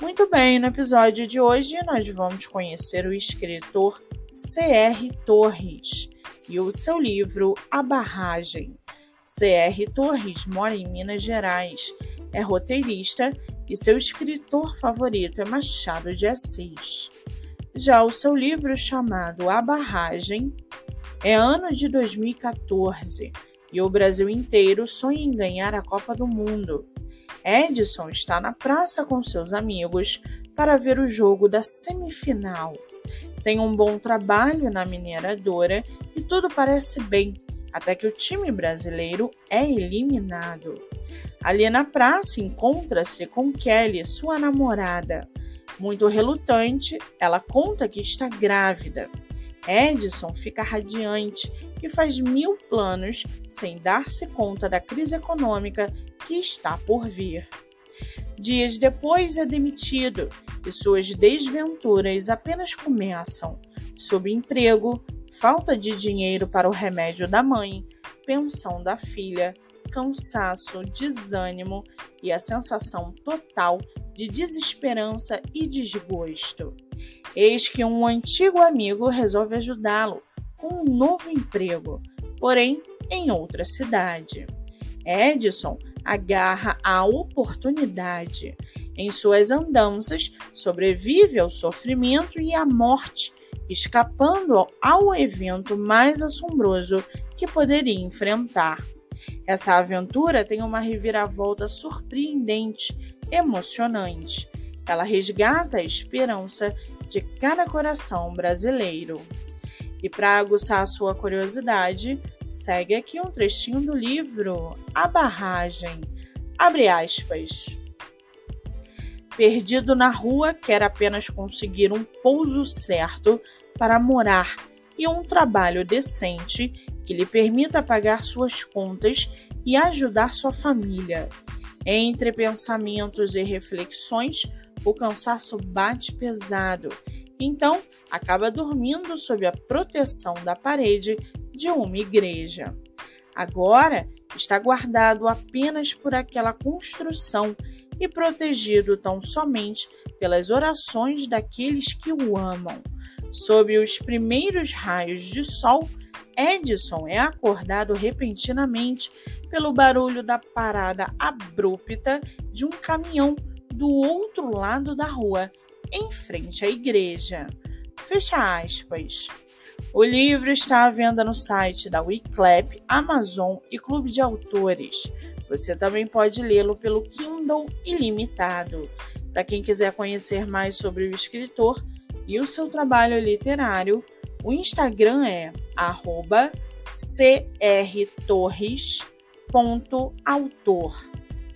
Muito bem, no episódio de hoje nós vamos conhecer o escritor C.R. Torres e o seu livro A Barragem. C.R. Torres mora em Minas Gerais, é roteirista e seu escritor favorito é Machado de Assis. Já o seu livro chamado A Barragem é ano de 2014 e o Brasil inteiro sonha em ganhar a Copa do Mundo. Edson está na praça com seus amigos para ver o jogo da semifinal. Tem um bom trabalho na mineradora e tudo parece bem, até que o time brasileiro é eliminado. Ali na praça encontra-se com Kelly, sua namorada. Muito relutante, ela conta que está grávida. Edson fica radiante e faz mil planos sem dar-se conta da crise econômica que está por vir. Dias depois é demitido e suas desventuras apenas começam. Subemprego, falta de dinheiro para o remédio da mãe, pensão da filha, cansaço, desânimo e a sensação total de desesperança e desgosto. Eis que um antigo amigo resolve ajudá-lo com um novo emprego, porém em outra cidade. Edson agarra a oportunidade. Em suas andanças, sobrevive ao sofrimento e à morte, escapando ao evento mais assombroso que poderia enfrentar. Essa aventura tem uma reviravolta surpreendente, emocionante. Ela resgata a esperança de cada coração brasileiro. E para aguçar sua curiosidade, segue aqui um trechinho do livro A Barragem. Abre aspas. Perdido na rua, quer apenas conseguir um pouso certo para morar e um trabalho decente que lhe permita pagar suas contas e ajudar sua família. Entre pensamentos e reflexões, o cansaço bate pesado então, acaba dormindo sob a proteção da parede de uma igreja. Agora está guardado apenas por aquela construção e protegido tão somente pelas orações daqueles que o amam. Sob os primeiros raios de sol, Edison é acordado repentinamente pelo barulho da parada abrupta de um caminhão do outro lado da rua em frente à igreja. Fecha aspas. O livro está à venda no site da Wiclap, Amazon e Clube de Autores. Você também pode lê-lo pelo Kindle Ilimitado. Para quem quiser conhecer mais sobre o escritor e o seu trabalho literário, o Instagram é crtorres.autor.